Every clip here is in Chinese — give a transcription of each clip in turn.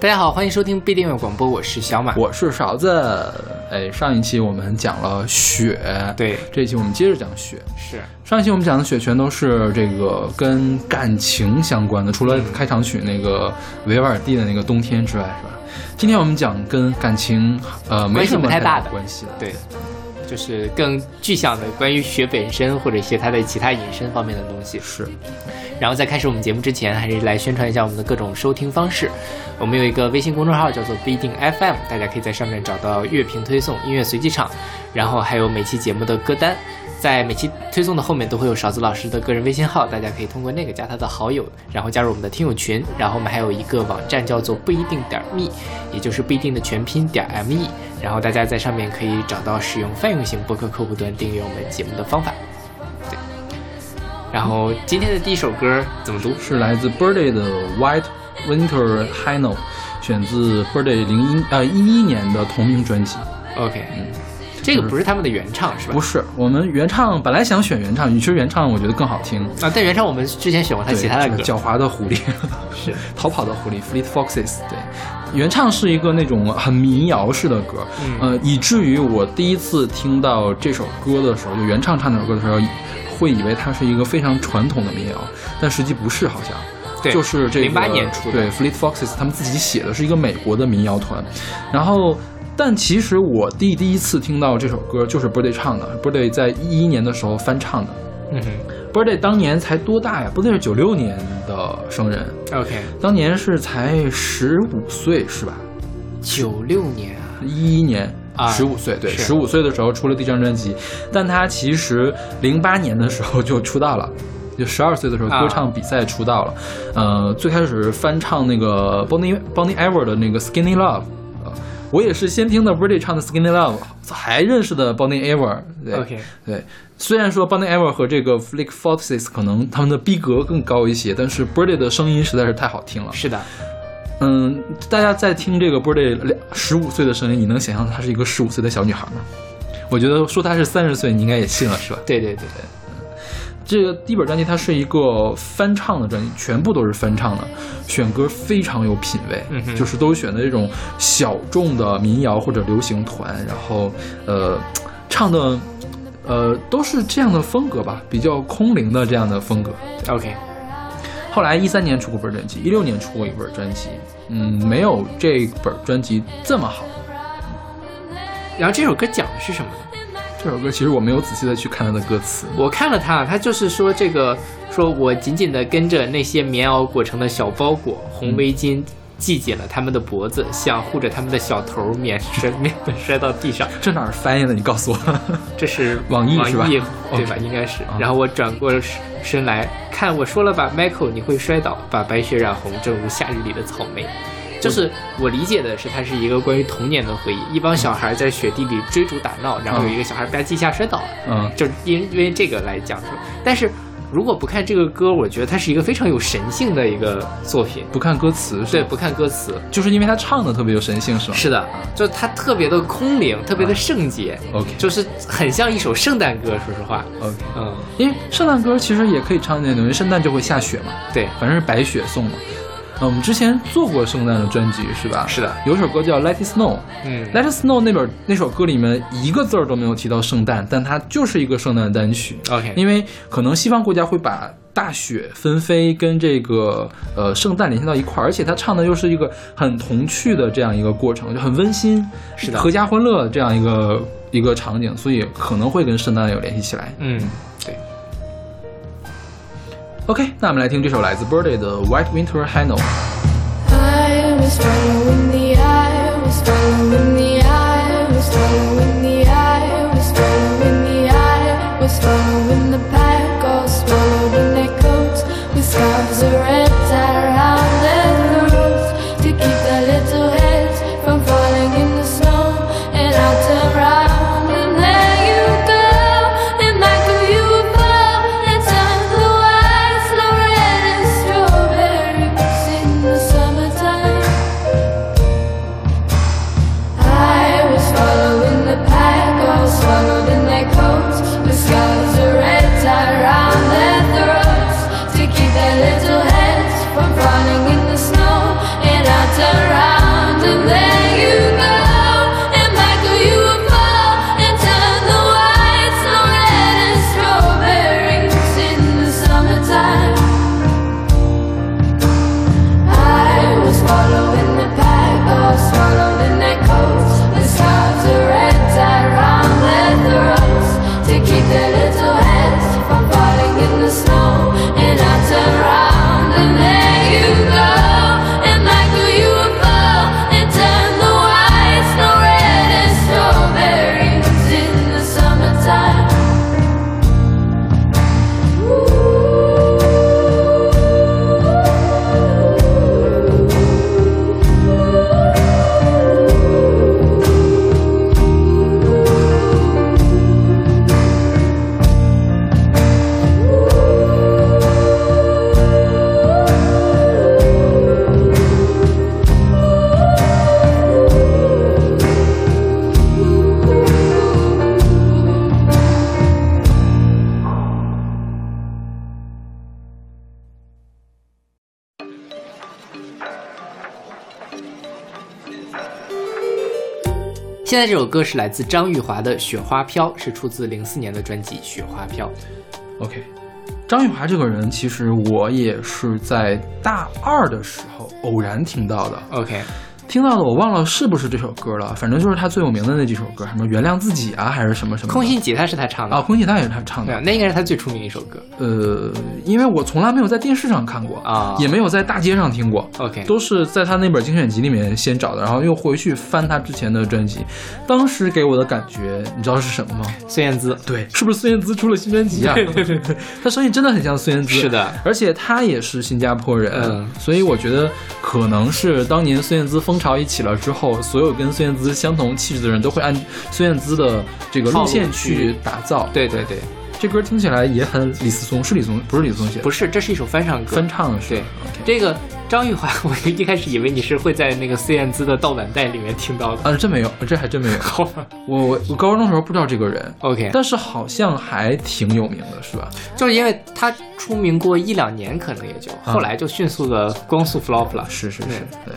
大家好，欢迎收听必定有广播，我是小马，我是勺子。哎，上一期我们讲了雪，对，这一期我们接着讲雪。是。上一期我们讲的雪全都是这个跟感情相关的，除了开场曲那个维瓦尔第的那个冬天之外，是吧？今天我们讲跟感情呃没什么太大的。关系了，对，就是更具象的关于雪本身或者一些它的其他引申方面的东西。是。然后在开始我们节目之前，还是来宣传一下我们的各种收听方式。我们有一个微信公众号叫做不一定 FM，大家可以在上面找到乐评推送、音乐随机场，然后还有每期节目的歌单。在每期推送的后面都会有勺子老师的个人微信号，大家可以通过那个加他的好友，然后加入我们的听友群。然后我们还有一个网站叫做不一定点 me，也就是不一定的全拼点 me。然后大家在上面可以找到使用泛用型播客客户端订阅我们节目的方法。对然后今天的第一首歌怎么读？是来自 Birdy 的 White Winter High Note，选自 Birdy 零一呃一一年的同名专辑。OK，嗯，这个不是他们的原唱是吧？不是，我们原唱本来想选原唱，其实原唱我觉得更好听啊。但原唱我们之前选过他其他的歌，狡猾的狐狸是 逃跑的狐狸 Fleet Foxes。对，原唱是一个那种很民谣式的歌，呃，以至于我第一次听到这首歌的时候，就原唱唱这首歌的时候。会以为它是一个非常传统的民谣，但实际不是，好像，对，就是这个零八年出的，对，Fleet Foxes 他们自己写的是一个美国的民谣团，然后，但其实我第第一次听到这首歌就是 Birdy 唱的，Birdy 在一一年的时候翻唱的，嗯哼，Birdy 当年才多大呀？Birdy 是九六年的生人，OK，当年是才十五岁是吧？九六年啊，一一年。十五岁，对，十五岁的时候出了第一张专辑，但他其实零八年的时候就出道了，就十二岁的时候歌唱比赛出道了，呃，最开始翻唱那个 Bonnie Bonnie Ever 的那个 Skinny Love，我也是先听的 Birdy 唱的 Skinny Love，还认识的 Bonnie Ever，对，对，虽然说 Bonnie Ever 和这个 Flick Foxes 可能他们的逼格更高一些，但是 Birdy 的声音实在是太好听了，是的。嗯，大家在听这个 Birdy 两十五岁的声音，你能想象她是一个十五岁的小女孩吗？我觉得说她是三十岁，你应该也信了，是吧？对对对对，这个第一本专辑它是一个翻唱的专辑，全部都是翻唱的，选歌非常有品位，就是都选的这种小众的民谣或者流行团，然后呃唱的呃都是这样的风格吧，比较空灵的这样的风格。OK。后来一三年出过本专辑，一六年出过一本专辑，嗯，没有这本专辑这么好。然后这首歌讲的是什么呢？这首歌其实我没有仔细的去看它的歌词，我看了它，它就是说这个，说我紧紧的跟着那些棉袄裹成的小包裹，红围巾。系紧了他们的脖子，想护着他们的小头，免摔免摔到地上。这哪儿翻译的？你告诉我。这是 网易是吧？对吧？应该是。然后我转过身来看，我说了吧，Michael，你会摔倒，把白雪染红，正如夏日里的草莓。就是我理解的是，它是一个关于童年的回忆。一帮小孩在雪地里追逐打闹，然后有一个小孩吧唧一下摔倒了。嗯，就是因因为这个来讲述，但是。如果不看这个歌，我觉得它是一个非常有神性的一个作品。不看歌词，对，不看歌词，就是因为他唱的特别有神性，是吗？是的，就它特别的空灵，特别的圣洁。OK，就是很像一首圣诞歌。说实话，OK，嗯，因为圣诞歌其实也可以唱那种，因为圣诞就会下雪嘛。对，反正是白雪送嘛。我们之前做过圣诞的专辑是吧？是的，有首歌叫《Let It Snow》。嗯，《Let It Snow》那本那首歌里面一个字儿都没有提到圣诞，但它就是一个圣诞单曲。OK，因为可能西方国家会把大雪纷飞跟这个呃圣诞联系到一块儿，而且他唱的又是一个很童趣的这样一个过程，就很温馨，是的，合家欢乐这样一个一个场景，所以可能会跟圣诞有联系起来。嗯，对。OK，那我们来听这首来自 Birdy 的《White Winter High Note》。little head 在这首歌是来自张玉华的《雪花飘》，是出自零四年的专辑《雪花飘》。OK，张玉华这个人，其实我也是在大二的时候偶然听到的。OK。听到的我忘了是不是这首歌了，反正就是他最有名的那几首歌，什么原谅自己啊，还是什么什么。空心吉他是他唱的啊，空心吉他也是他唱的，那应该是他最出名的一首歌。呃，因为我从来没有在电视上看过啊，也没有在大街上听过。OK，都是在他那本精选集里面先找的，然后又回去翻他之前的专辑。当时给我的感觉，你知道是什么吗？孙燕姿，对，是不是孙燕姿出了新专辑啊？对对对，他声音真的很像孙燕姿。是的，而且他也是新加坡人，所以我觉得可能是当年孙燕姿风潮一起了之后。所有跟孙燕姿相同气质的人都会按孙燕姿的这个路线去打造。对对对，这歌听起来也很李思聪，是李松，不是李思聪写的，不是，这是一首翻唱歌，翻唱的是。对，这个张玉华，我一开始以为你是会在那个孙燕姿的盗版带里面听到的。啊，真没有，这还真没有。我我我高中的时候不知道这个人，OK，但是好像还挺有名的，是吧？就是因为他出名过一两年，可能也就后来就迅速的光速 flop 了。是是是，对。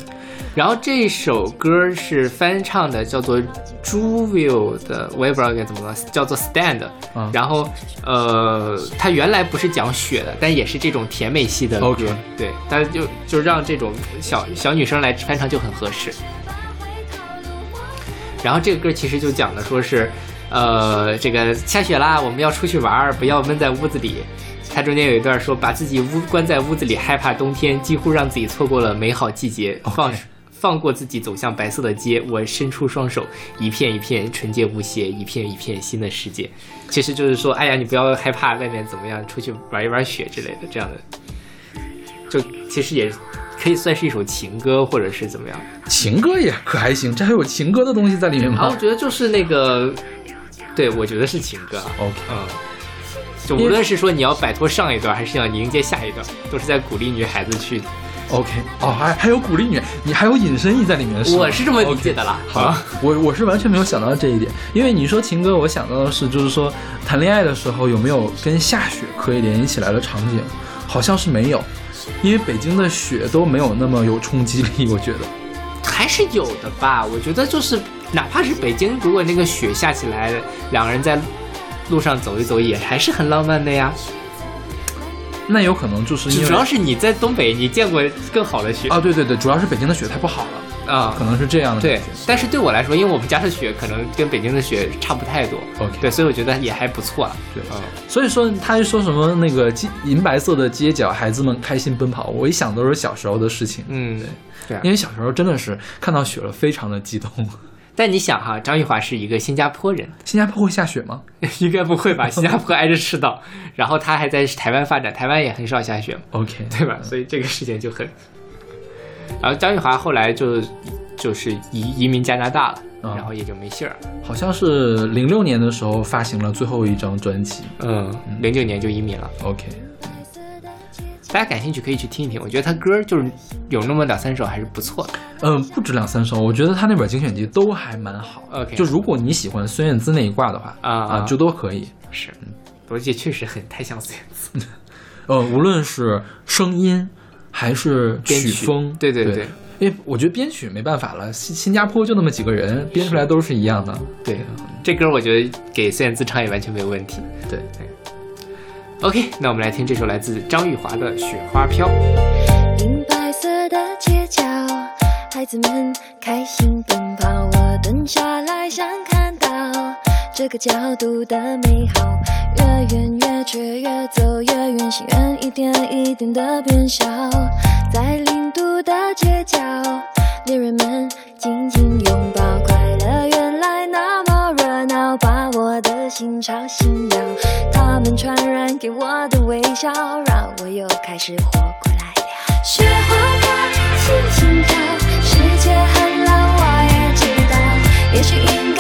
然后这首歌是翻唱的，叫做 Juvie 的，我也不知道该怎么了，叫做 Stand。然后，呃，它原来不是讲雪的，但也是这种甜美系的歌。对，但就就让这种小小女生来翻唱就很合适。然后这个歌其实就讲的说是，呃，这个下雪啦，我们要出去玩，不要闷在屋子里。它中间有一段说，把自己屋关在屋子里，害怕冬天，几乎让自己错过了美好季节。放。放过自己，走向白色的街。我伸出双手，一片一片纯洁无邪，一片一片新的世界。其实就是说，哎呀，你不要害怕外面怎么样，出去玩一玩雪之类的，这样的。就其实也可以算是一首情歌，或者是怎么样。情歌也可还行，这还有情歌的东西在里面吗？啊，我觉得就是那个，对，我觉得是情歌。OK，嗯，就无论是说你要摆脱上一段，还是要迎接下一段，都是在鼓励女孩子去。OK，哦，还还有鼓励女，你还有隐身意在里面是，我是这么理解的啦。好，我我是完全没有想到这一点，因为你说情歌，我想到的是就是说谈恋爱的时候有没有跟下雪可以联系起来的场景，好像是没有，因为北京的雪都没有那么有冲击力，我觉得还是有的吧。我觉得就是哪怕是北京，如果那个雪下起来，两个人在路上走一走，也还是很浪漫的呀。那有可能就是主要是你在东北，你见过更好的雪啊？对对对，主要是北京的雪太不好了啊，可能是这样的。对，但是对我来说，因为我们家的雪可能跟北京的雪差不太多。OK，对，所以我觉得也还不错。对，嗯，所以说他就说什么那个银白色的街角，孩子们开心奔跑，我一想都是小时候的事情。嗯，对，对，因为小时候真的是看到雪了，非常的激动。但你想哈，张玉华是一个新加坡人，新加坡会下雪吗？应该不会吧，新加坡挨着赤道，然后他还在台湾发展，台湾也很少下雪，OK，对吧？所以这个事情就很。然后张玉华后来就就是移移民加拿大了，然后也就没信儿。好像是零六年的时候发行了最后一张专辑，嗯，零九年就移民了，OK。大家感兴趣可以去听一听，我觉得他歌就是有那么两三首还是不错的。嗯，不止两三首，我觉得他那本精选集都还蛮好。OK，就如果你喜欢孙燕姿那一挂的话，啊啊，就都可以。是，而且确实很太像孙燕姿。呃，无论是声音还是曲风，对对对，因为我觉得编曲没办法了，新新加坡就那么几个人编出来都是一样的。对，这歌我觉得给孙燕姿唱也完全没有问题。对对。OK，那我们来听这首来自张玉华的《雪花飘》。银白色的街角，孩子们开心奔跑。我蹲下来想看到这个角度的美好。越远越却越走越远，心愿一点一点的变小。在零度的街角，恋人们紧紧拥抱。心吵醒了。他们传染给我的微笑，让我又开始活过来了。雪花飘，轻轻飘，世界很冷，我也知道。也许因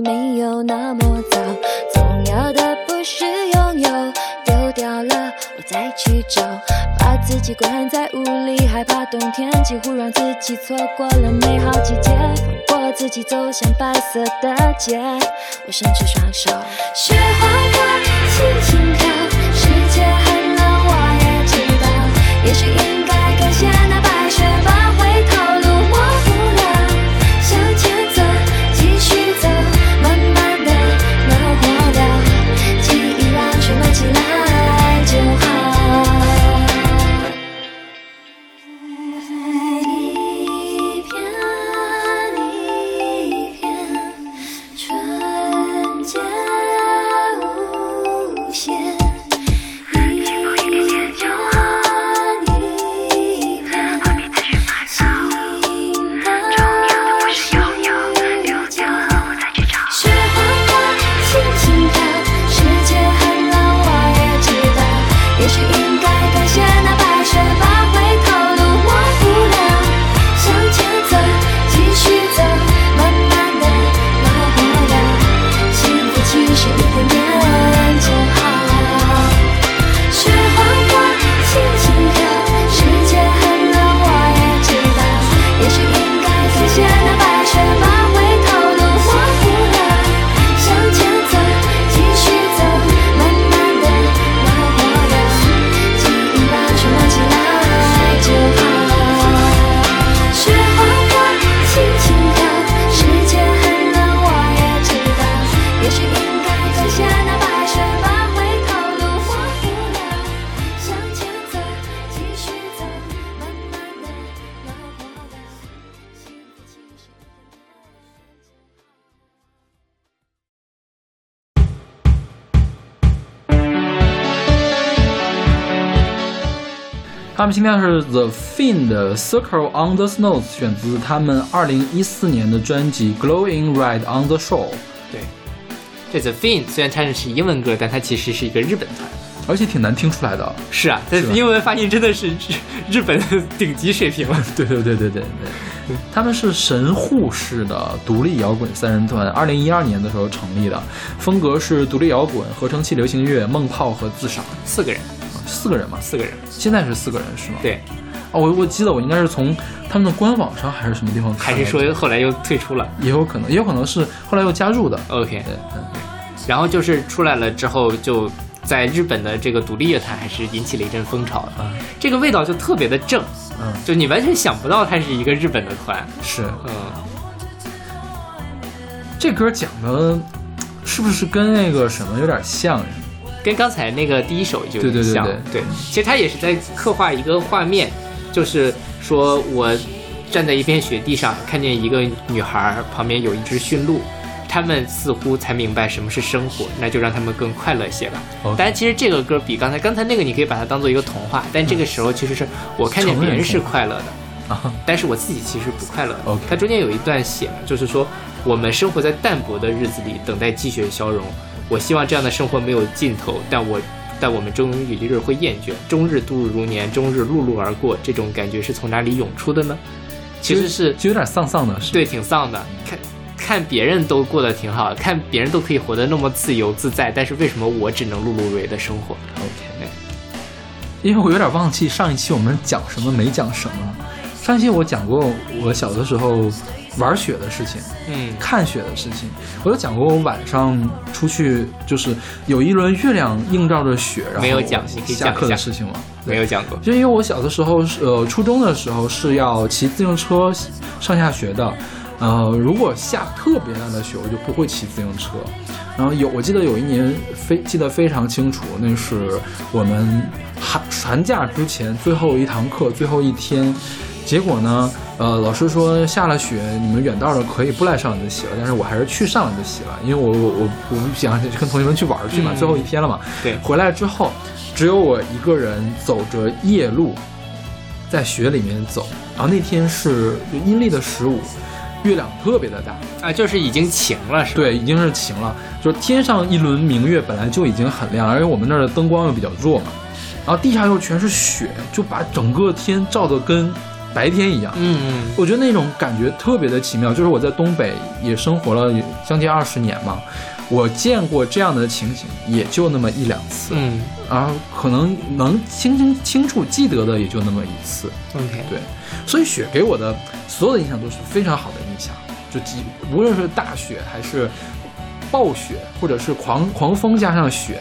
没有那么糟。要的不是拥有，丢掉了我再去找，把自己关在屋里，害怕。冬天，几乎让自己错过了美好季节，放过自己，走向白色的街。我伸出双手，雪花花，轻轻飘，世界很冷，我也知道，也许应该感谢那他们今天是 The Fin 的 Circle on the Snow，选自他们二零一四年的专辑 Glowing Red on the Shore，对，这 The Fin 虽然唱的是英文歌，但它其实是一个日本团。而且挺难听出来的。是啊，但是吧英文发音真的是日日本的顶级水平 了。对对对对对对，他们是神户市的独立摇滚三人团，二零一二年的时候成立的，风格是独立摇滚、合成器流行乐、梦泡和自赏，四个人，四个人嘛，四个人，现在是四个人是吗？。对，哦，我我记得我应该是从他们的官网上还是什么地方看还，是说后来又退出了也有可能，也有可能是后来又加入的。？OK，对，嗯，然后就是出来了之后，就在日本的这个独立乐坛还是引起了一阵风潮的。嗯这个味道就特别的正，嗯，就你完全想不到它是一个日本的团。是嗯，这歌讲的，是不是跟那个什么有点像呀？跟刚才那个第一首就有对对对点像。对其实他也是在刻画一个画面，就是说我站在一片雪地上，看见一个女孩旁边有一只驯鹿。他们似乎才明白什么是生活，那就让他们更快乐些吧。然，其实这个歌比刚才刚才那个，你可以把它当做一个童话，但这个时候其实是我看见别人是快乐的，啊，但是我自己其实不快乐它中间有一段写，就是说我们生活在淡薄的日子里，等待积雪消融。我希望这样的生活没有尽头，但我但我们终有一日会厌倦，终日度日如年，终日碌碌而过。这种感觉是从哪里涌出的呢？其实是就有点丧丧的，是对，挺丧的。看看别人都过得挺好，看别人都可以活得那么自由自在，但是为什么我只能碌碌无为的生活？OK，因为我有点忘记上一期我们讲什么没讲什么。上一期我讲过我小的时候玩雪的事情，嗯，看雪的事情，我有讲过我晚上出去就是有一轮月亮映照着雪，然后没有讲你可以下讲一下课的事情吗？没有讲过。就因为我小的时候是呃初中的时候是要骑自行车上下学的，呃如果下特别大的雪，我就不会骑自行车。然后有我记得有一年非记得非常清楚，那是我们寒寒假之前最后一堂课最后一天，结果呢，呃老师说下了雪你们远道的可以不来上晚自习了，但是我还是去上晚自习了，因为我我我我不想跟同学们去玩儿去嘛，嗯最后一天了嘛。对回来之后，只有我一个人走着夜路，在雪里面走。然后那天是阴历的十五，月亮特别的大，啊，就是已经晴了，是吧？对，已经是晴了，就是天上一轮明月本来就已经很亮，而且我们那儿的灯光又比较弱嘛，然后地下又全是雪，就把整个天照的跟白天一样。嗯嗯，我觉得那种感觉特别的奇妙，就是我在东北也生活了将近二十年嘛，我见过这样的情形也就那么一两次。嗯，啊，可能能清清清楚记得的也就那么一次。OK，对，所以雪给我的所有的印象都是非常好的印象，就几无论是大雪还是暴雪，或者是狂狂风加上雪，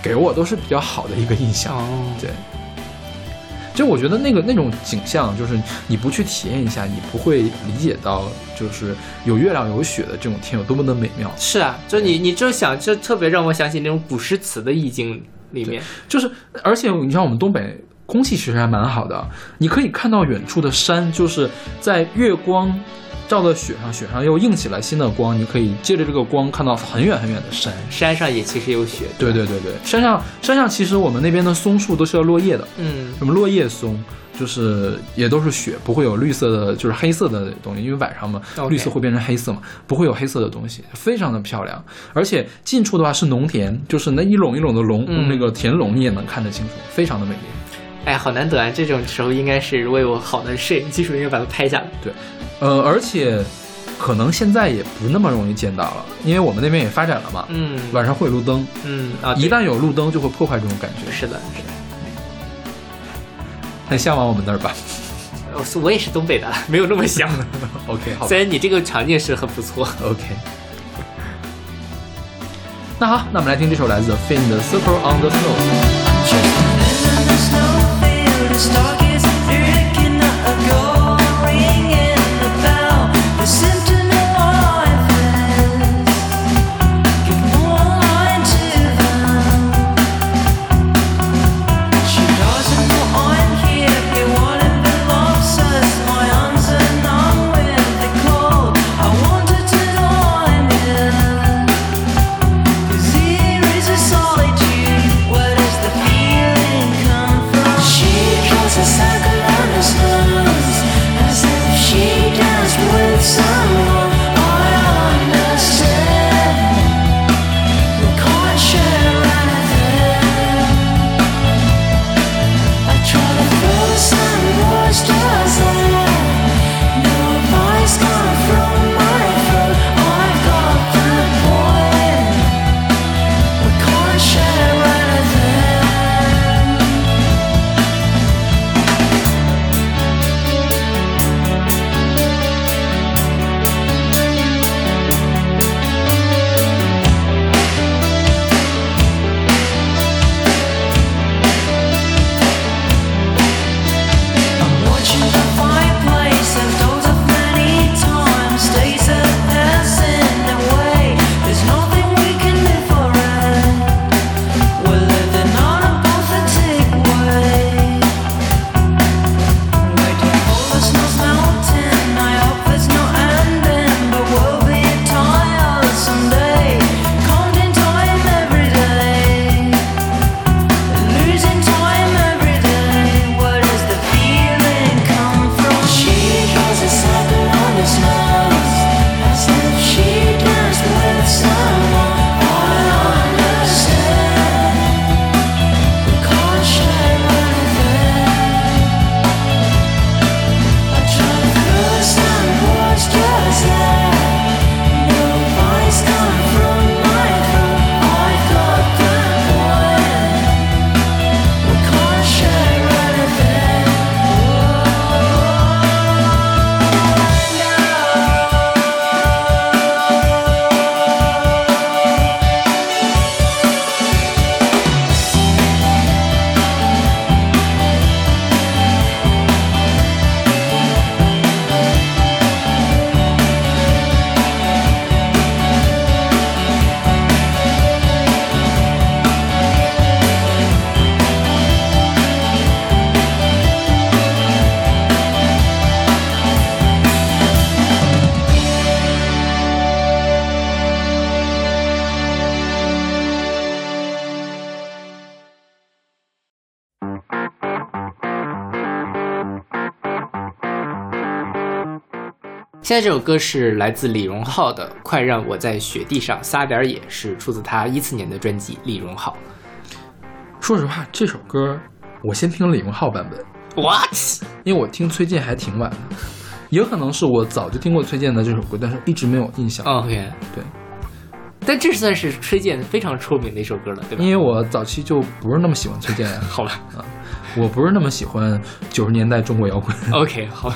给我都是比较好的一个印象。哦，对。就我觉得那个那种景象，就是你不去体验一下，你不会理解到，就是有月亮有雪的这种天有多么的美妙。是啊，就你你就想，就特别让我想起那种古诗词的意境里面。就是，而且你像我们东北空气其实还蛮好的，你可以看到远处的山，就是在月光。照在雪上，雪上又映起来新的光，你可以借着这个光看到很远很远的山。山上也其实有雪。对对对对，山上山上其实我们那边的松树都是要落叶的，嗯，什么落叶松，就是也都是雪，不会有绿色的，就是黑色的东西，因为晚上嘛，绿色会变成黑色嘛，不会有黑色的东西，非常的漂亮。而且近处的话是农田，就是那一垄一垄的垄，那个田垄你也能看得清楚，非常的美丽。哎，好难得啊！这种时候应该是如果有好的摄影技术，应该把它拍下来。对。呃，而且可能现在也不那么容易见到了，因为我们那边也发展了嘛。嗯，晚上会有路灯。嗯啊，一旦有路灯，就会破坏这种感觉。是的，是的。很向往我们那儿吧？我我也是东北的，没有那么想。OK，好。虽然你这个场景是很不错。OK。那好，那我们来听这首来自 Fin 的《Circle on the Snow》。start 现在这首歌是来自李荣浩的《快让我在雪地上撒点野》，是出自他一四年的专辑《李荣浩》。说实话，这首歌我先听李荣浩版本。What？因为我听崔健还挺晚的，有可能是我早就听过崔健的这首歌，但是一直没有印象。OK，对。但这算是崔健非常出名的一首歌了，对吧？因为我早期就不是那么喜欢崔健，好吧，啊，我不是那么喜欢九十年代中国摇滚。OK，好。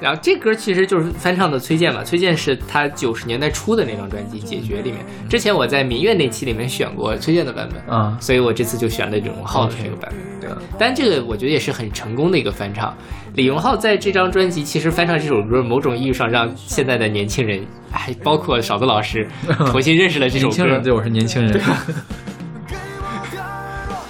然后这歌其实就是翻唱的崔健嘛，崔健是他九十年代初的那张专辑《解决》里面。之前我在民乐那期里面选过崔健的版本啊，所以我这次就选了李荣浩的这个版本。对，但这个我觉得也是很成功的一个翻唱。李荣浩在这张专辑其实翻唱这首歌，某种意义上让现在的年轻人，还包括勺子老师，重新认识了这首歌。年轻人对我是年轻人。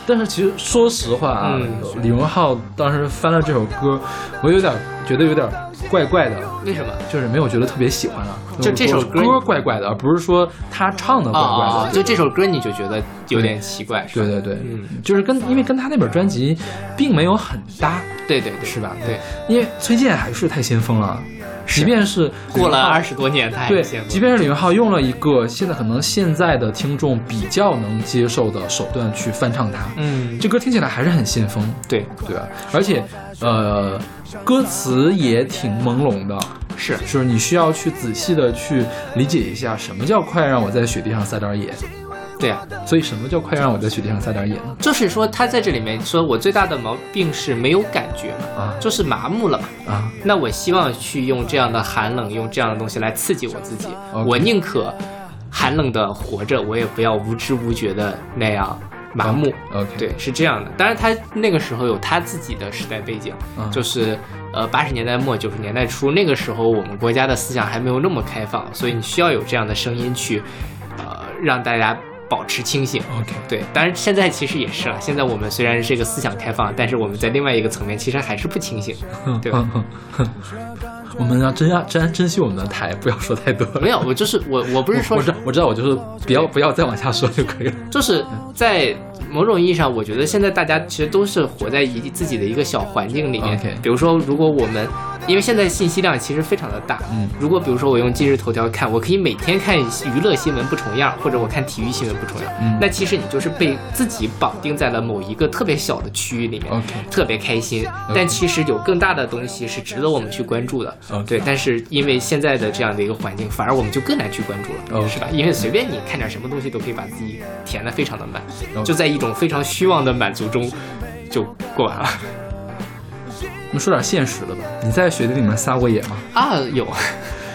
但是其实说实话啊，李荣浩当时翻了这首歌，我有点觉得有点。怪怪的，为什么？就是没有觉得特别喜欢啊。就这首歌怪怪的，而不是说他唱的怪怪的。就这首歌你就觉得有点奇怪。对对对，嗯，就是跟因为跟他那本专辑并没有很搭。对对对，是吧？对，因为崔健还是太先锋了，即便是过了二十多年，他还对，即便是李荣浩用了一个现在可能现在的听众比较能接受的手段去翻唱它，嗯，这歌听起来还是很先锋。对对吧？而且呃。歌词也挺朦胧的，是，就是你需要去仔细的去理解一下，什么叫快让我在雪地上撒点野。对啊，所以什么叫快让我在雪地上撒点野呢？就是说他在这里面说我最大的毛病是没有感觉嘛，啊，就是麻木了嘛，啊，那我希望去用这样的寒冷，用这样的东西来刺激我自己，我宁可寒冷的活着，我也不要无知无觉的那样。麻木，OK，对，是这样的。当然，他那个时候有他自己的时代背景，就是呃八十年代末九十年代初，那个时候我们国家的思想还没有那么开放，所以你需要有这样的声音去，呃，让大家保持清醒。OK，对。当然，现在其实也是了。现在我们虽然是一个思想开放，但是我们在另外一个层面其实还是不清醒，对吧？我们要珍要珍珍惜我们的台，不要说太多。没有，我就是我，我不是说，我知道我知道，我就是不要不要再往下说就可以了。就是在某种意义上，我觉得现在大家其实都是活在一自己的一个小环境里面。比如说，如果我们。因为现在信息量其实非常的大，嗯，如果比如说我用今日头条看，我可以每天看娱乐新闻不重样，或者我看体育新闻不重样，嗯，那其实你就是被自己绑定在了某一个特别小的区域里面特别开心，但其实有更大的东西是值得我们去关注的，对，但是因为现在的这样的一个环境，反而我们就更难去关注了，是吧？因为随便你看点什么东西都可以把自己填的非常的满，就在一种非常虚妄的满足中就过完了。我们说点现实的吧。你在雪地里面撒过野吗？啊，有。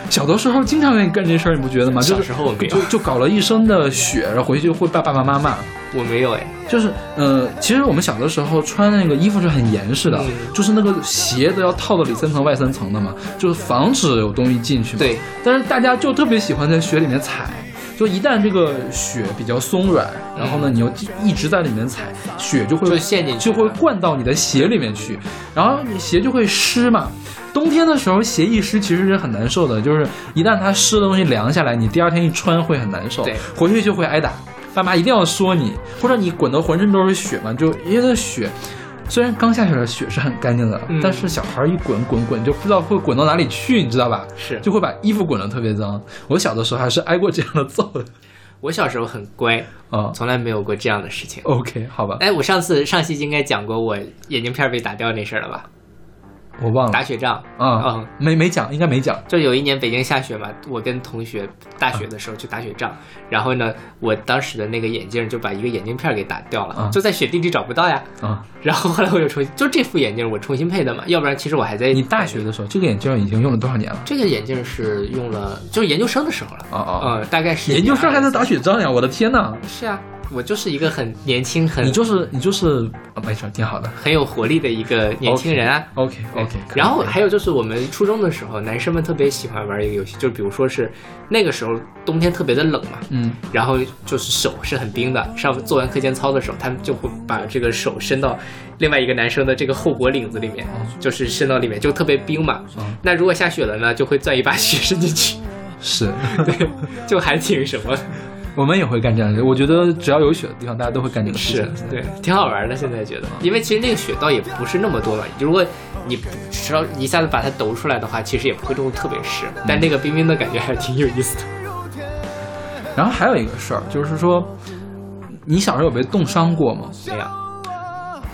小的时候经常愿意干这事儿，你不觉得吗？小时候我没有，就就搞了一身的雪，然后回去就会爸爸妈妈骂。我没有哎，就是呃，其实我们小的时候穿那个衣服是很严实的，就是那个鞋都要套的里三层外三层的嘛，就是防止有东西进去。对。但是大家就特别喜欢在雪里面踩。就一旦这个雪比较松软，然后呢，你又一直在里面踩，雪就会就陷进去，就会灌到你的鞋里面去，然后你鞋就会湿嘛。冬天的时候鞋一湿其实是很难受的，就是一旦它湿的东西凉下来，你第二天一穿会很难受，对，回去就会挨打，爸妈一定要说你，或者你滚得浑身都是雪嘛，就因为那雪。虽然刚下雪的雪是很干净的，但是小孩一滚滚滚就不知道会滚到哪里去，你知道吧？是，就会把衣服滚得特别脏。我小的时候还是挨过这样的揍的。我小时候很乖啊，从来没有过这样的事情。OK，好吧。哎，我上次上期应该讲过我眼镜片被打掉那事儿了吧？我忘了打雪仗嗯，嗯，没没讲，应该没讲。就有一年北京下雪嘛，我跟同学大学的时候去打雪仗，然后呢，我当时的那个眼镜就把一个眼镜片给打掉了，就在雪地里找不到呀。啊，然后后来我又重新，就这副眼镜我重新配的嘛，要不然其实我还在。你大学的时候，这个眼镜已经用了多少年了？这个眼镜是用了，就是研究生的时候了。哦哦，嗯，大概是。研究生还能打雪仗呀？我的天呐！是啊。我就是一个很年轻，很你就是你就是啊，没事，挺好的，很有活力的一个年轻人啊。OK OK。然后还有就是我们初中的时候，男生们特别喜欢玩一个游戏，就比如说是那个时候冬天特别的冷嘛，嗯，然后就是手是很冰的，上做完课间操的时候，他们就会把这个手伸到另外一个男生的这个后脖领子里面，就是伸到里面就特别冰嘛。那如果下雪了呢，就会钻一把雪伸 进去，是对，就还挺什么。我们也会干这样的，我觉得只要有雪的地方，大家都会干这个事情。对，挺好玩的。现在觉得，因为其实那个雪倒也不是那么多嘛。如果你只要一下子把它抖出来的话，其实也不会冻得特别湿。但那个冰冰的感觉还是挺有意思的。然后还有一个事儿，就是说，你小时候有被冻伤过吗？没有。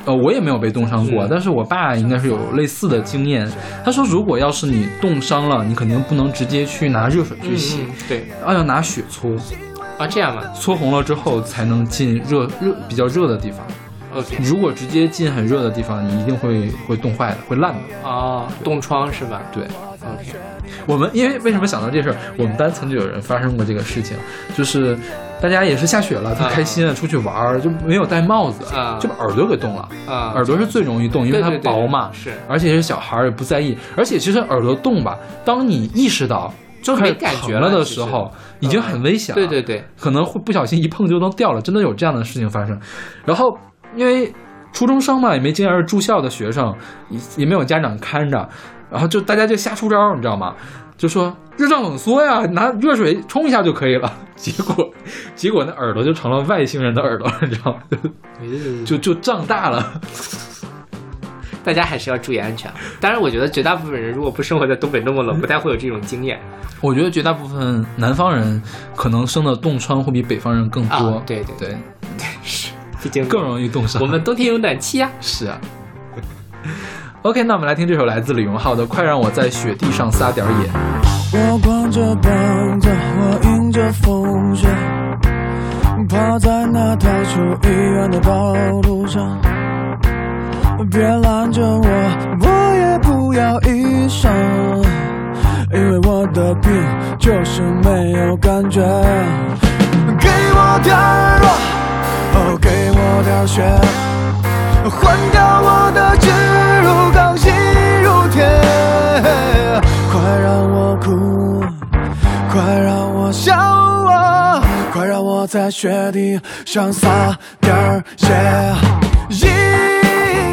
呃，我也没有被冻伤过，但是我爸应该是有类似的经验。他说，如果要是你冻伤了，你肯定不能直接去拿热水去洗，对，要要拿雪搓啊，这样吧？搓红了之后才能进热热比较热的地方。OK，如果直接进很热的地方，你一定会会冻坏的，会烂的。哦，冻疮是吧？对，OK。我们因为为什么想到这事儿？我们班曾经有人发生过这个事情，就是大家也是下雪了，他开心啊，出去玩儿就没有戴帽子，就把耳朵给冻了。啊，耳朵是最容易冻，因为它薄嘛，是，而且是小孩儿也不在意。而且其实耳朵冻吧，当你意识到就没感觉了的时候，已经很危险了。对对对，可能会不小心一碰就能掉了，真的有这样的事情发生。然后。因为初中生嘛，也没经验，是住校的学生，也也没有家长看着，然后就大家就瞎出招，你知道吗？就说热胀冷缩呀，拿热水冲一下就可以了。结果，结果那耳朵就成了外星人的耳朵，你知道吗？就就胀大了。大家还是要注意安全。当然，我觉得绝大部分人如果不生活在东北那么冷，不太会有这种经验。我觉得绝大部分南方人可能生的冻疮会比北方人更多。对对对对，是。毕竟更容易冻伤。我们冬天有暖气啊。是啊。OK，那我们来听这首来自李荣浩的《快让我在雪地上撒点野》。我光着膀子，我迎着风雪，趴在那太出医院的道路上。别拦着我，我也不要医生，因为我的病就是没有感觉。给我点热。哦，给我点血，换掉我的痣如钢，心如铁。快让我哭，快让我笑，快让我在雪地上撒点血。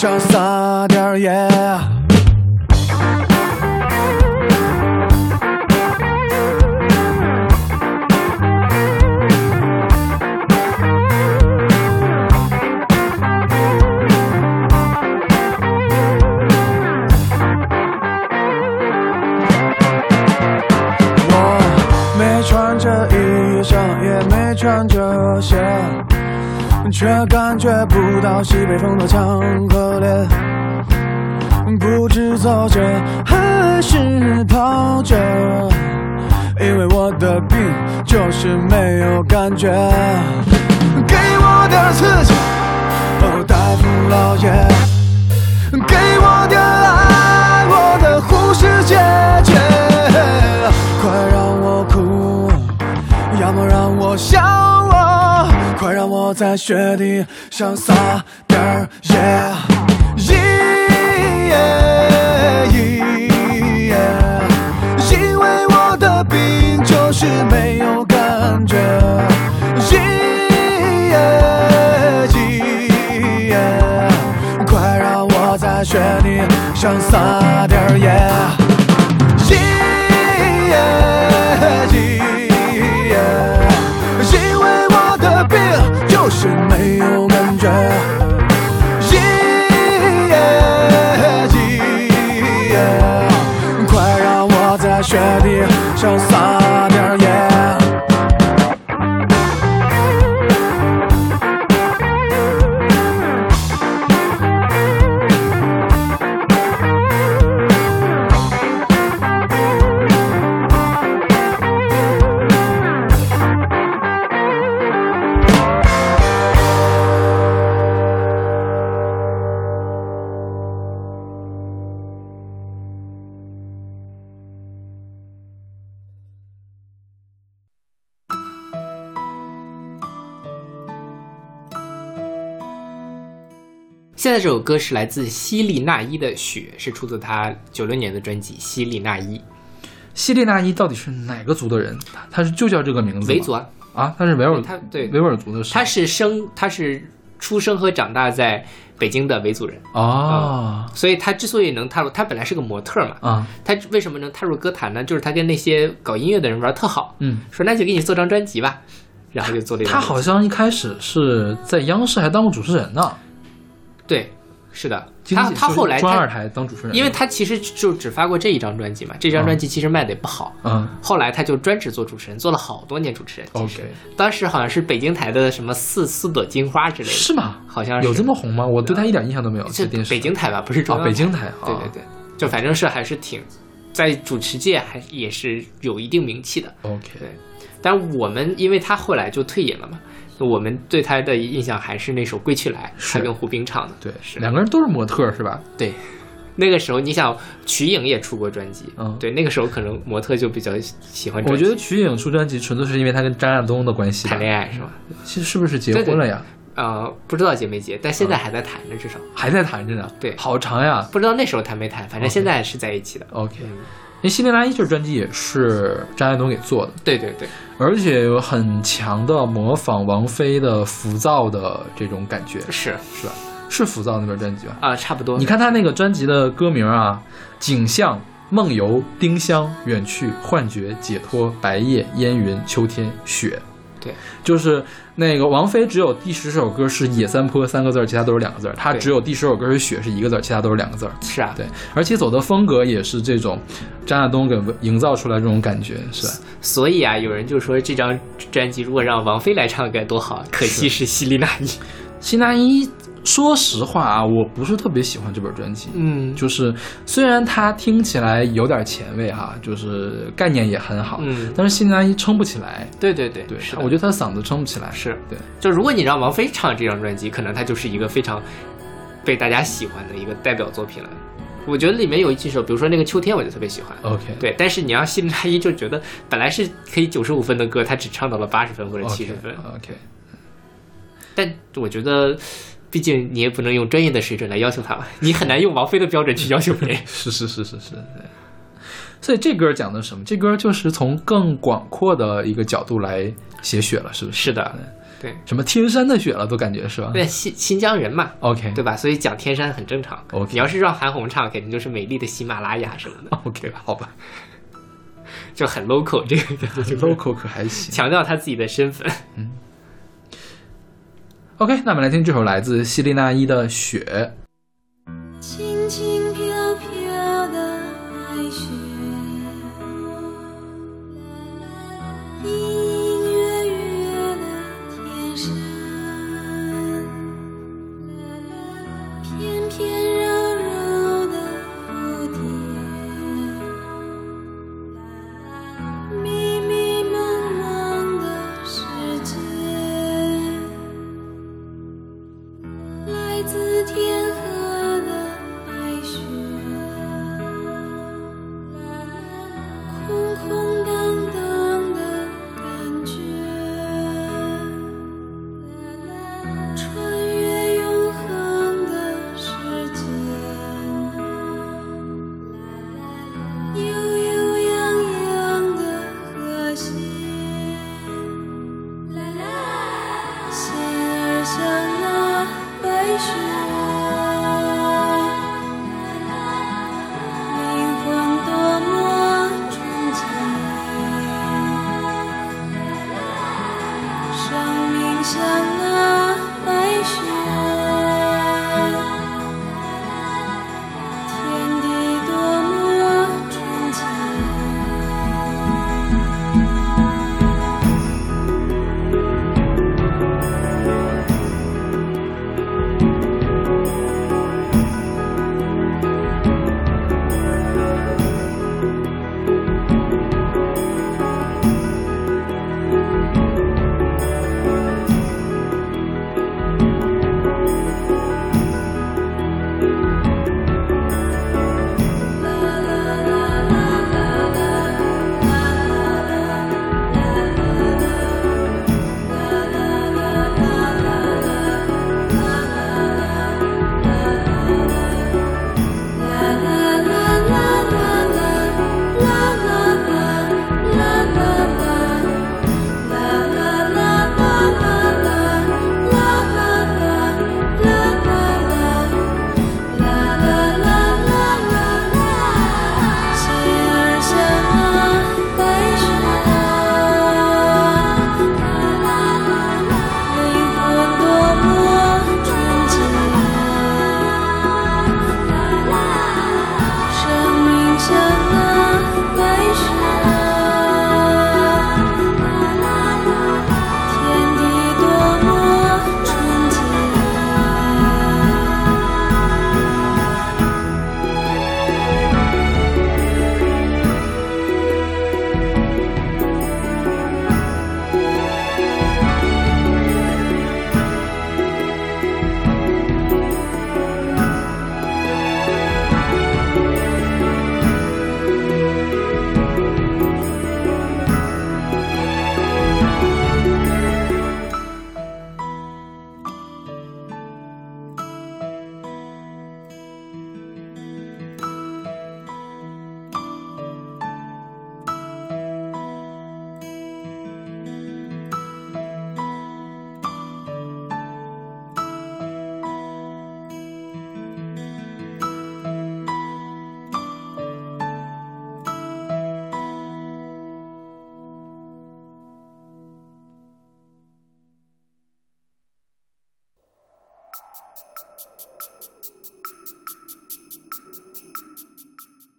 地不到西北风的强和烈。不知走着还是跑着，因为我的病就是没有感觉。给我点刺激，哦，大夫老爷，给我点爱，我的护士姐姐，在雪地上撒点儿野，因为我的病就是没有感觉，快让我在雪地上撒点儿野。这首歌是来自希利娜依的《雪》，是出自他九六年的专辑《希利娜依》。希利娜依到底是哪个族的人？他是就叫这个名字？维族啊。啊，他是维吾尔，他对维吾尔族的，他是生，他是出生和长大在北京的维族人哦，所以他之所以能踏入，他本来是个模特嘛，啊，他为什么能踏入歌坛呢？就是他跟那些搞音乐的人玩特好，嗯，说那就给你做张专辑吧，然后就做了。他好像一开始是在央视还当过主持人呢，对。是的，他他后来专二台当主持人，因为他其实就只发过这一张专辑嘛，这张专辑其实卖的也不好，嗯，后来他就专职做主持人，做了好多年主持人。OK，当时好像是北京台的什么四四朵金花之类的，是吗？好像有这么红吗？我对他一点印象都没有。是北京台吧？不是中央，北京台。对对对，就反正是还是挺在主持界还也是有一定名气的。OK，对，但我们因为他后来就退隐了嘛。我们对他的印象还是那首《归去来》，他跟胡兵唱的。对，是两个人都是模特，是吧？对，那个时候你想，瞿颖也出过专辑，嗯，对，那个时候可能模特就比较喜欢。我觉得瞿颖出专辑纯粹是因为她跟张亚东的关系谈恋爱是吧？其实是不是结婚了呀？呃，不知道结没结，但现在还在谈着，至少还在谈着呢。对，好长呀，不知道那时候谈没谈，反正现在是在一起的。OK。因为《希利拉伊》这专辑也是张爱东给做的，对对对，而且有很强的模仿王菲的浮躁的这种感觉，是是吧？是浮躁那本专辑吧？啊，差不多。你看他那个专辑的歌名啊，景象、梦游、丁香、远去、幻觉、解脱、白夜、烟云、秋天、雪，对，就是。那个王菲只有第十首歌是野三坡三个字，其他都是两个字。她只有第十首歌是雪是一个字，其他都是两个字。是啊，对，而且走的风格也是这种张亚东给营造出来这种感觉，是吧？所以啊，有人就说这张专辑如果让王菲来唱该多好，可惜是希利娜依，希娜依。说实话啊，我不是特别喜欢这本专辑。嗯，就是虽然它听起来有点前卫哈，就是概念也很好，嗯，但是新南一撑不起来。对对对对，是我觉得他嗓子撑不起来。是对，就如果你让王菲唱这张专辑，可能它就是一个非常被大家喜欢的一个代表作品了。我觉得里面有几首，比如说那个秋天，我就特别喜欢。OK，对，但是你要新南一就觉得本来是可以九十五分的歌，他只唱到了八十分或者七十分。OK，但我觉得。毕竟你也不能用专业的水准来要求他吧，你很难用王菲的标准去要求别人。是是是是是，所以这歌讲的什么？这歌就是从更广阔的一个角度来写雪了，是不是？是的，对，什么天山的雪了，都感觉是吧？对，新新疆人嘛，OK，对吧？所以讲天山很正常。OK，你要是让韩红唱，肯定就是美丽的喜马拉雅什么的。OK，好吧，就很 local，这个 local 可还行，强调他自己的身份。嗯。OK，那我们来听这首来自希利娜依的《雪》。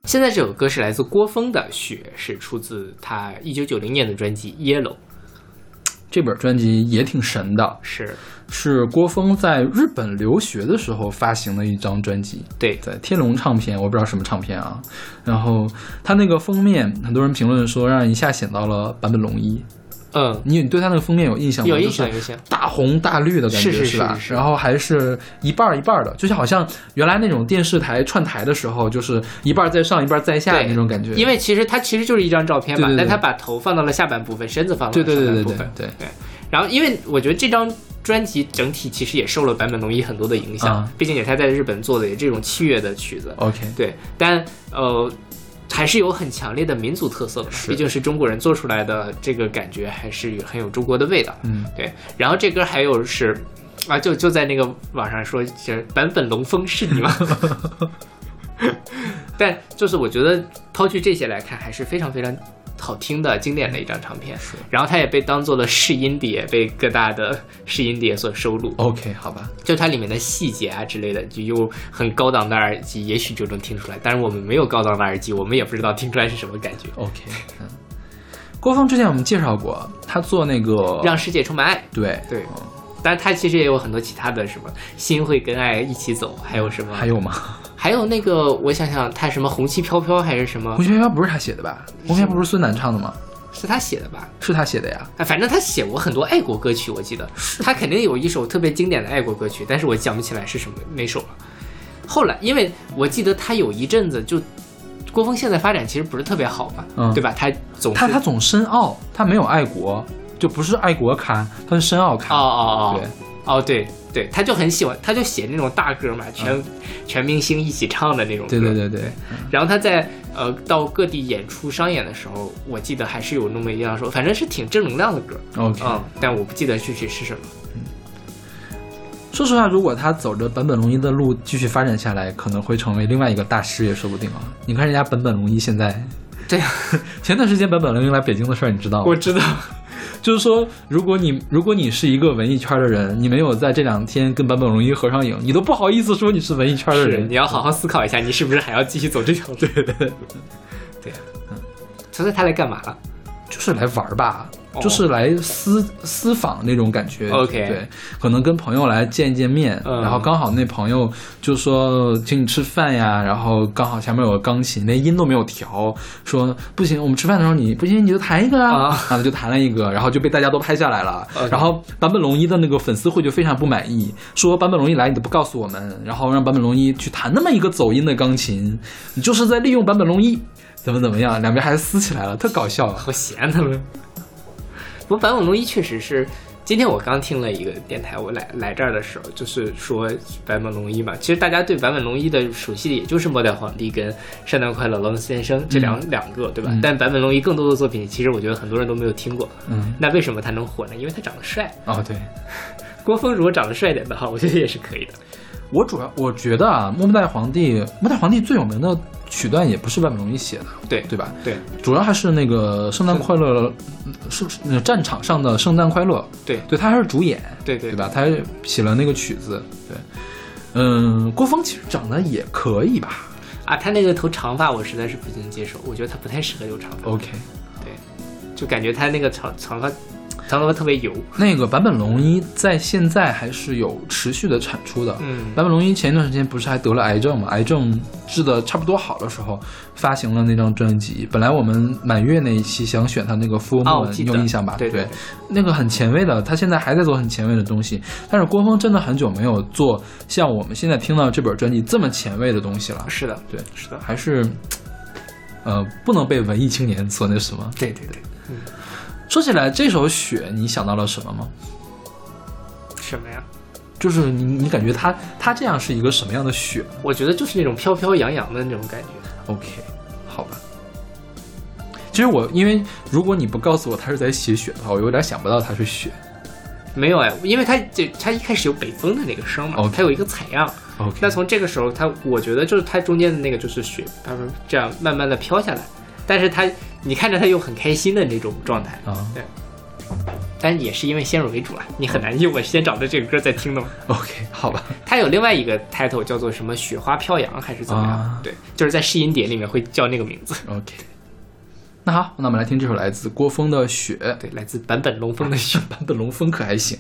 现在这首歌是来自郭峰的《雪》，是出自他一九九零年的专辑《Yellow》。这本专辑也挺神的，是是郭峰在日本留学的时候发行的一张专辑。对，在天龙唱片，我不知道什么唱片啊。然后他那个封面，很多人评论说让人一下想到了坂本龙一。嗯，你你对他那个封面有印象吗？有印象，有印象。大红大绿的感觉是吧？然后还是一半一半的，就像好像原来那种电视台串台的时候，就是一半在上，一半在下那种感觉。因为其实它其实就是一张照片嘛，但他把头放到了下半部分，身子放到了上半部分。对对。然后，因为我觉得这张专辑整体其实也受了坂本龙一很多的影响，毕竟也他在日本做的也这种器乐的曲子。OK，对，但呃。还是有很强烈的民族特色的，毕竟是中国人做出来的，这个感觉还是很有中国的味道。嗯，对。然后这歌还有是，啊，就就在那个网上说，是版本龙峰是你吗？但就是我觉得抛去这些来看，还是非常非常。好听的经典的一张唱片，然后它也被当做了试音碟，被各大的试音碟所收录。OK，好吧，就它里面的细节啊之类的，就用很高档的耳机，也许就能听出来。但是我们没有高档的耳机，我们也不知道听出来是什么感觉。OK，嗯，郭峰之前我们介绍过，他做那个让世界充满爱，对对。但是他其实也有很多其他的什么心会跟爱一起走，还有什么？还有吗？还有那个，我想想，他什么红旗飘飘还是什么？红旗飘飘不是他写的吧？红旗飘飘不是孙楠唱的吗？是他写的吧？是他写的呀。啊，反正他写过很多爱国歌曲，我记得他肯定有一首特别经典的爱国歌曲，但是我想不起来是什么哪首了。后来，因为我记得他有一阵子就，郭峰现在发展其实不是特别好嘛？嗯，对吧？他总他他总深奥，他没有爱国。就不是爱国咖，他是深奥咖。哦哦哦，对，哦对对，他就很喜欢，他就写那种大歌嘛，全全明星一起唱的那种。对对对对。然后他在呃到各地演出商演的时候，我记得还是有那么一样说，反正是挺正能量的歌。OK，嗯，但我不记得具体是什么。嗯，说实话，如果他走着本本龙一的路继续发展下来，可能会成为另外一个大师也说不定啊。你看人家本本龙一现在，对 呀，前段时间本本龙一来北京的事儿，你知道吗？我知道。就是说，如果你如果你是一个文艺圈的人，你没有在这两天跟坂本龙一合上影，你都不好意思说你是文艺圈的人。你要好好思考一下，你是不是还要继续走这条路？对对对，嗯，所以他来干嘛了？就是来玩吧。就是来私私访那种感觉，OK，对，可能跟朋友来见一见面，然后刚好那朋友就说请你吃饭呀，然后刚好前面有个钢琴，连音都没有调，说不行，我们吃饭的时候你不行你就弹一个啊，然后就弹了一个，然后就被大家都拍下来了，然后坂本龙一的那个粉丝会就非常不满意，说坂本龙一来你都不告诉我们，然后让坂本龙一去弹那么一个走音的钢琴，你就是在利用坂本龙一，怎么怎么样，两边还撕起来了，特搞笑，好闲他们。不过坂本龙一确实是，今天我刚听了一个电台，我来来这儿的时候，就是说坂本龙一嘛。其实大家对坂本龙一的熟悉的也就是《末代皇帝》跟《圣诞快乐，劳伦斯先生》这两两个，对吧？但坂本龙一更多的作品，其实我觉得很多人都没有听过。嗯，那为什么他能火呢？因为他长得帅。哦，对，郭峰如果长得帅点的话，我觉得也是可以的。我主要我觉得啊，《末代皇帝》《末代皇帝》最有名的曲段也不是万本龙一写的，对对吧？对，主要还是那个《圣诞快乐》，是那战场上的《圣诞快乐》。对，对他还是主演，对对对吧？他写了那个曲子，对，嗯，郭峰其实长得也可以吧？啊，他那个头长发我实在是不能接受，我觉得他不太适合留长发。OK，对，就感觉他那个长长发。长头发特别油。那个坂本龙一在现在还是有持续的产出的。嗯，坂本龙一前一段时间不是还得了癌症吗？癌症治的差不多好的时候，发行了那张专辑。本来我们满月那一期想选他那个《Full Moon》，你有印象吧？对对，那个很前卫的，他现在还在做很前卫的东西。但是郭峰真的很久没有做像我们现在听到这本专辑这么前卫的东西了。是的，对，是的，还是呃，不能被文艺青年所那什么。对对对，嗯。说起来，这首雪，你想到了什么吗？什么呀？就是你，你感觉它，它这样是一个什么样的雪？我觉得就是那种飘飘扬扬的那种感觉。OK，好吧。其实我，因为如果你不告诉我他是在写雪的话，我有点想不到它是雪。没有哎，因为它这它一开始有北风的那个声嘛，它有一个采样。OK，那从这个时候，它我觉得就是它中间的那个就是雪，它是这样慢慢的飘下来。但是他，你看着他又很开心的那种状态啊，对，但也是因为先入为主啊，你很难用我先找到这个歌再听的嘛。OK，好吧。它有另外一个 title 叫做什么“雪花飘扬”还是怎么样？对，就是在试音碟里面会叫那个名字。OK。那好，那我们来听这首来自郭峰的《雪》。对，来自坂本龙峰的《雪》，坂本龙峰可还行。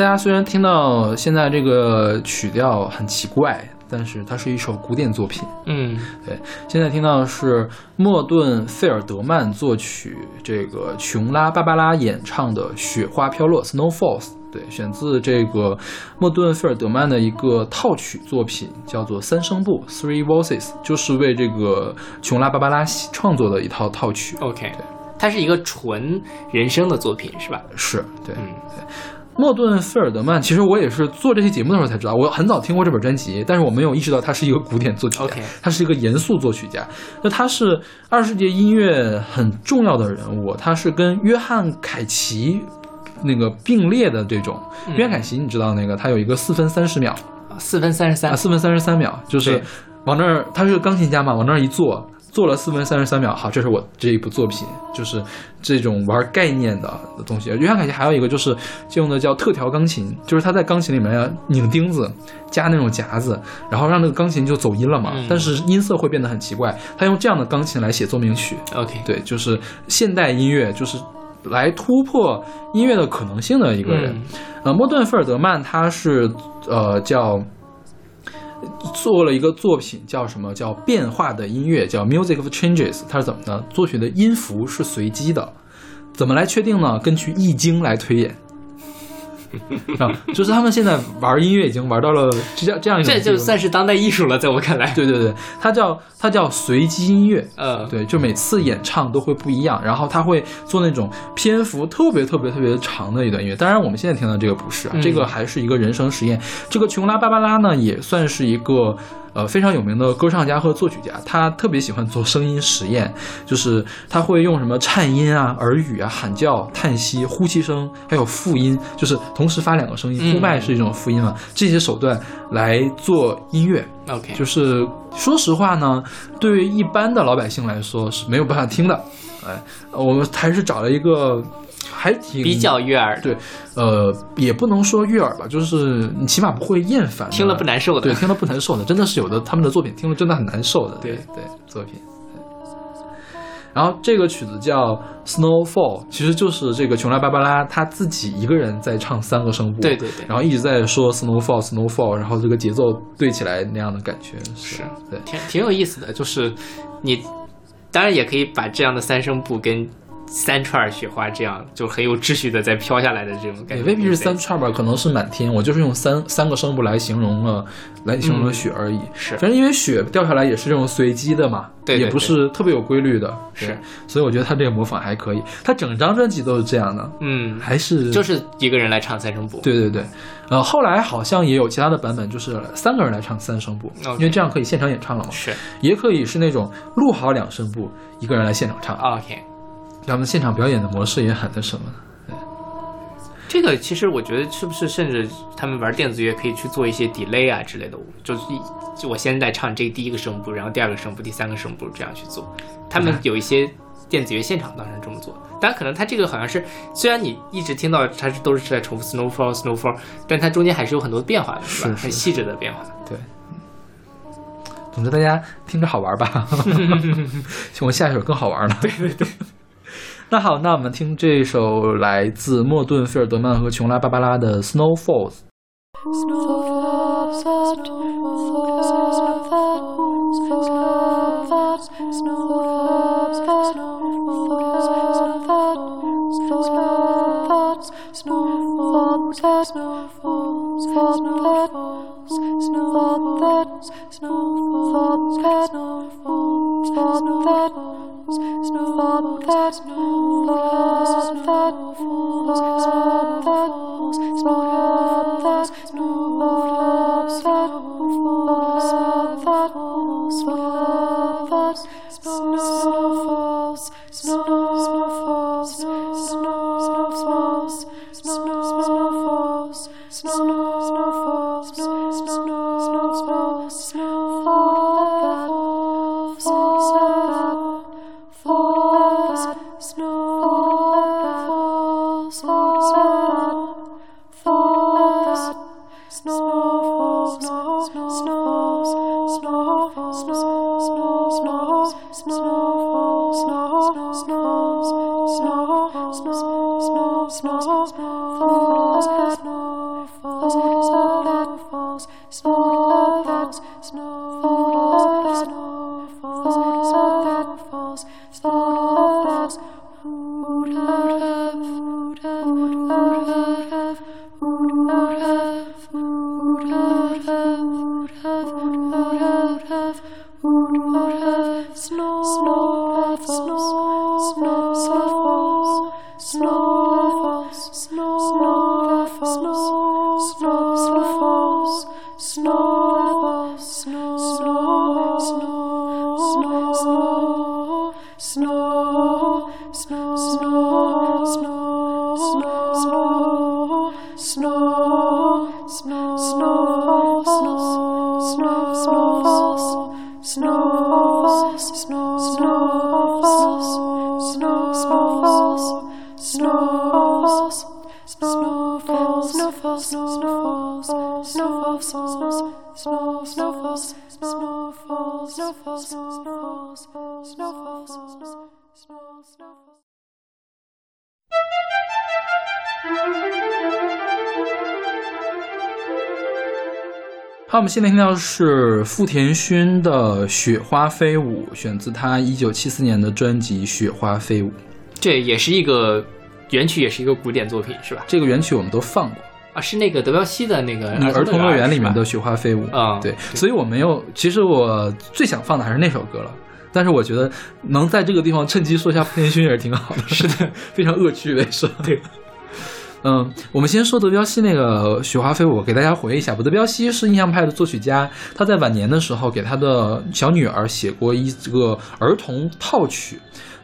大家虽然听到现在这个曲调很奇怪，但是它是一首古典作品。嗯，对。现在听到的是莫顿·费尔德曼作曲，这个琼拉·芭芭拉演唱的《雪花飘落》（Snow Falls）。对，选自这个莫顿·费尔德曼的一个套曲作品，叫做《三声部》（Three Voices），就是为这个琼拉·芭芭拉创作的一套套曲。OK，它是一个纯人声的作品，是吧？是对，嗯，对。莫顿·费尔德曼，其实我也是做这期节目的时候才知道，我很早听过这本专辑，但是我没有意识到他是一个古典作曲家他是一个严肃作曲家。那他是二十世纪音乐很重要的人物，他是跟约翰·凯奇。那个并列的这种，约翰凯奇，你知道那个，他有一个四分三十秒，四分三十三，四分三十三秒，就是往那儿，他是个钢琴家嘛，往那儿一坐，坐了四分三十三秒，好，这是我这一部作品，就是这种玩概念的东西。约翰凯奇还有一个就是用的叫特调钢琴，就是他在钢琴里面要拧钉子，加那种夹子，然后让那个钢琴就走音了嘛，但是音色会变得很奇怪。他用这样的钢琴来写奏鸣曲，OK，对，就是现代音乐，就是。来突破音乐的可能性的一个人，呃，莫顿·费尔德曼他是呃叫做了一个作品叫什么叫变化的音乐叫 Music of Changes，它是怎么呢？作曲的音符是随机的，怎么来确定呢？根据易经来推演。啊，就是他们现在玩音乐已经玩到了这样这样一种，这就算是当代艺术了，在我看来。对对对，它叫它叫随机音乐，呃，对，就每次演唱都会不一样，然后他会做那种篇幅特别特别特别长的一段音乐。当然，我们现在听到这个不是，这个还是一个人声实验。这个琼拉芭芭拉呢，也算是一个。呃，非常有名的歌唱家和作曲家，他特别喜欢做声音实验，就是他会用什么颤音啊、耳语啊、喊叫、叹息、呼吸声，还有复音，就是同时发两个声音，呼麦是一种复音嘛，这些手段来做音乐。OK，就是说实话呢，对于一般的老百姓来说是没有办法听的。哎，我们还是找了一个。还挺比较悦耳，对，呃，也不能说悦耳吧，就是你起码不会厌烦，听了不难受的，对，听了不难受的，真的是有的他们的作品听了真的很难受的，对对。作品。然后这个曲子叫《Snowfall》，其实就是这个琼拉芭芭拉她自己一个人在唱三个声部，对对对，然后一直在说 Snowfall Snowfall，然后这个节奏对起来那样的感觉是。对，挺挺有意思的，就是你当然也可以把这样的三声部跟。三串雪花，这样就很有秩序的在飘下来的这种感觉，也未必是三串吧，可能是满天。我就是用三三个声部来形容了，来形容了雪而已。是，反正因为雪掉下来也是这种随机的嘛，对，也不是特别有规律的。是，所以我觉得他这个模仿还可以。他整张专辑都是这样的，嗯，还是就是一个人来唱三声部。对对对，呃，后来好像也有其他的版本，就是三个人来唱三声部，因为这样可以现场演唱了嘛。是，也可以是那种录好两声部，一个人来现场唱。OK。他们现场表演的模式也很那什么，对。这个其实我觉得是不是甚至他们玩电子乐可以去做一些 delay 啊之类的，就是一就我现在唱这第一个声部，然后第二个声部，第三个声部这样去做。他们有一些电子乐现场当然这么做，当然可能他这个好像是虽然你一直听到它是都是在重复 snowfall snowfall，但它中间还是有很多变化的，是吧？很细致的变化。对。总之大家听着好玩吧，希望下一首更好玩了。对对对。那好，那我们听这首来自莫顿·菲尔德曼和琼拉·芭芭拉的《Snow Falls》。snowfalls, snowfalls, snowfalls, snowfalls, snowfalls, snowfalls, snowfalls, snowfalls, snowfalls, snowfalls, snowfalls, 好，我们现在听到的是富田勋的《雪花飞舞》，选自他一九七四年的专辑《雪花飞舞》。这也是一个原曲，也是一个古典作品，是吧？这个原曲我们都放过啊，是那个德彪西的那个《儿童乐园》里面的《雪花飞舞》啊。对，所以我没有。其实我最想放的还是那首歌了，但是我觉得能在这个地方趁机说一下富田勋也是挺好的。是的，非常恶趣味，是吧？对。嗯，我们先说德彪西那个《雪花飞舞》，给大家回忆一下。德彪西是印象派的作曲家，他在晚年的时候给他的小女儿写过一个儿童套曲。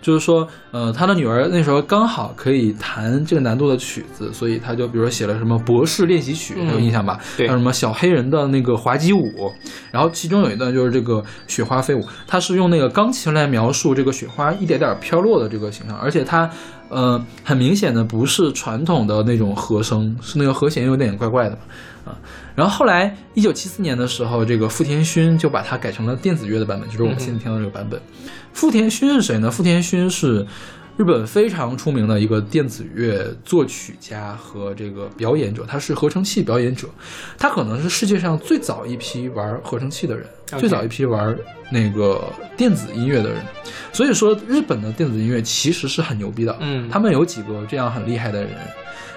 就是说，呃，他的女儿那时候刚好可以弹这个难度的曲子，所以他就比如说写了什么博士练习曲，有印象吧？对，还有什么小黑人的那个滑稽舞，然后其中有一段就是这个雪花飞舞，他是用那个钢琴来描述这个雪花一点点飘落的这个形象，而且他，呃，很明显的不是传统的那种和声，是那个和弦有点怪怪的嘛，啊。然后后来，一九七四年的时候，这个富田勋就把它改成了电子乐的版本，就是我们现在听到这个版本。富田勋是谁呢？富田勋是日本非常出名的一个电子乐作曲家和这个表演者，他是合成器表演者，他可能是世界上最早一批玩合成器的人，最早一批玩那个电子音乐的人。所以说，日本的电子音乐其实是很牛逼的。嗯，他们有几个这样很厉害的人。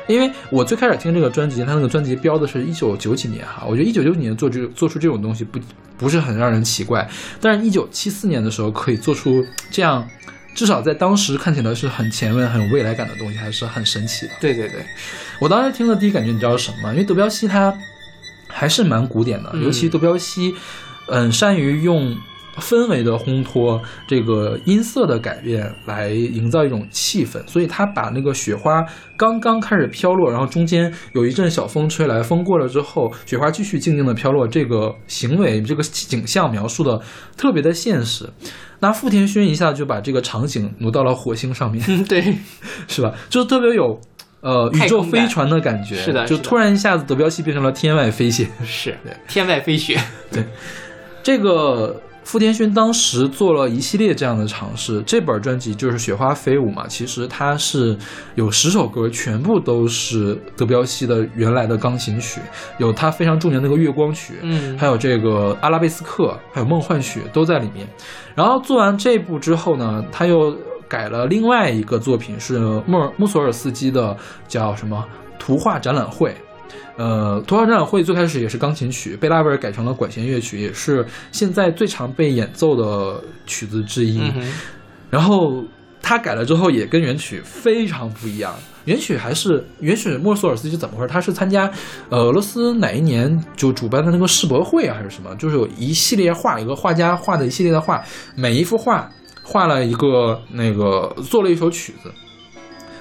因为我最开始听这个专辑，他那个专辑标的是一九九几年哈，我觉得一九九几年做这做出这种东西不不是很让人奇怪，但是，一九七四年的时候可以做出这样，至少在当时看起来是很前卫、很有未来感的东西，还是很神奇的。对对对，我当时听的第一感觉你知道是什么吗？因为德彪西他还是蛮古典的，尤其德彪西，嗯，善于用。氛围的烘托，这个音色的改变，来营造一种气氛。所以他把那个雪花刚刚开始飘落，然后中间有一阵小风吹来，风过了之后，雪花继续静静的飘落，这个行为，这个景象描述的特别的现实。那富田勋一下就把这个场景挪到了火星上面，对，是吧？就特别有呃宇宙飞船的感觉，是的，就突然一下子德彪西变成了天外飞仙，是对，天外飞雪，对，这个。富田勋当时做了一系列这样的尝试，这本专辑就是《雪花飞舞》嘛。其实它是有十首歌，全部都是德彪西的原来的钢琴曲，有他非常著名的那个月光曲，嗯，还有这个阿拉贝斯克，还有梦幻曲都在里面。然后做完这部之后呢，他又改了另外一个作品，是莫穆索尔斯基的，叫什么图画展览会。呃，图画展览会最开始也是钢琴曲，被拉威尔改成了管弦乐曲，也是现在最常被演奏的曲子之一。然后他改了之后，也跟原曲非常不一样。原曲还是原曲，莫索尔斯基怎么回事？他是参加呃俄罗斯哪一年就主办的那个世博会啊，还是什么？就是有一系列画，一个画家画的一系列的画，每一幅画画了一个那个做了一首曲子。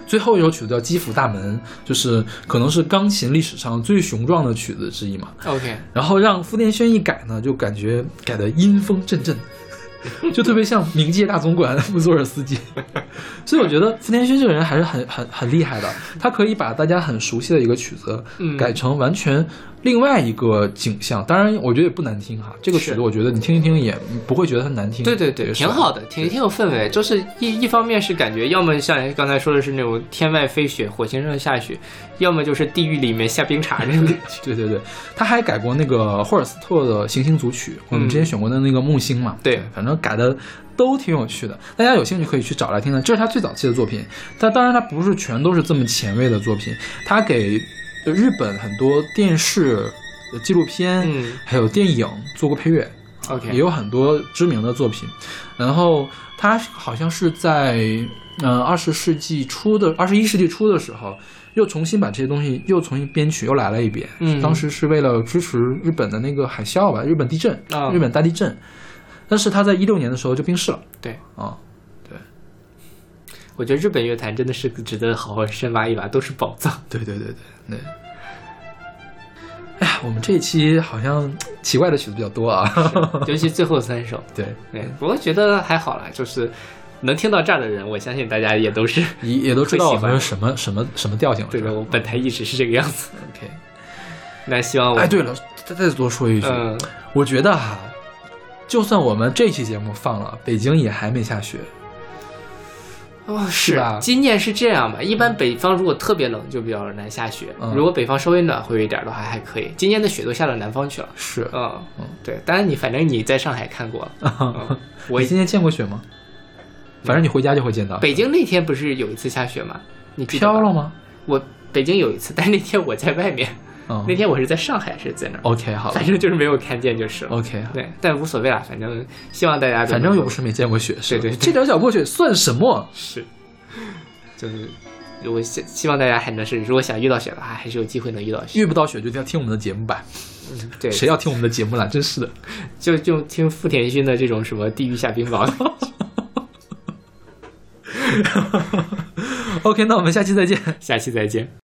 最后一首曲子叫《基辅大门》，就是可能是钢琴历史上最雄壮的曲子之一嘛。OK，然后让富田轩一改呢，就感觉改的阴风阵阵。就特别像冥界大总管 穆索尔斯基，所以我觉得福田勋这个人还是很很很厉害的。他可以把大家很熟悉的一个曲子，改成完全另外一个景象。当然，我觉得也不难听哈。这个曲子我觉得你听一听也不会觉得它难听。对对对，挺好的，挺挺有氛围。就是一一方面是感觉，要么像刚才说的是那种天外飞雪，火星上下雪，要么就是地狱里面下冰碴那种。对对对，他还改过那个霍尔斯特的《行星组曲》，我们之前选过的那个木星嘛。对，反正。改的都挺有趣的，大家有兴趣可以去找来听听。这是他最早期的作品，但当然他不是全都是这么前卫的作品。他给日本很多电视纪录片，嗯还有电影做过配乐，，OK，也有很多知名的作品。然后他好像是在嗯二十世纪初的二十一世纪初的时候，又重新把这些东西又重新编曲，又来了一遍。嗯当时是为了支持日本的那个海啸吧，日本地震，啊日本大地震。但是他在一六年的时候就病逝了对，啊。对我觉得日本乐坛真的是值得好好深挖一把，都是宝藏。对对对对对。哎呀，我们这一期好像奇怪的曲子比较多啊。尤其最后三首，对，对，不过觉得还好啦，就是能听到这儿的人，我相信大家也都是也也都知道我们是什么什么什么调性了。对我本台一直是这个样子。OK。那希望我，哎，对了，再再多说一句，嗯，我觉得哈，就算我们这期节目放了，北京也还没下雪。哦，是吧今年是这样吧？一般北方如果特别冷，就比较难下雪；嗯如果北方稍微暖和一点的话，还可以。今年的雪都下到南方去了。是，嗯嗯对，当然你反正你在上海看过了，嗯我你今年见过雪吗？反正你回家就会见到。北京那天不是有一次下雪吗？你记得吧飘了？吗？我北京有一次，但是那天我在外面，嗯，那天我是在上海，是在那儿，OK 好了反正就是没有看见就是了。，OK，对，但无所谓啦，反正希望大家反正又不是没见过雪，是对对对这点小破雪算什么？是，就是如果希希望大家还能是，如果想遇到雪的话，还是有机会能遇到雪。遇不到雪就要听我们的节目吧。嗯，对，谁要听我们的节目了？真是的。就就听富田勋的这种什么地狱下冰雹。OK，那我们下期再见。下期再见。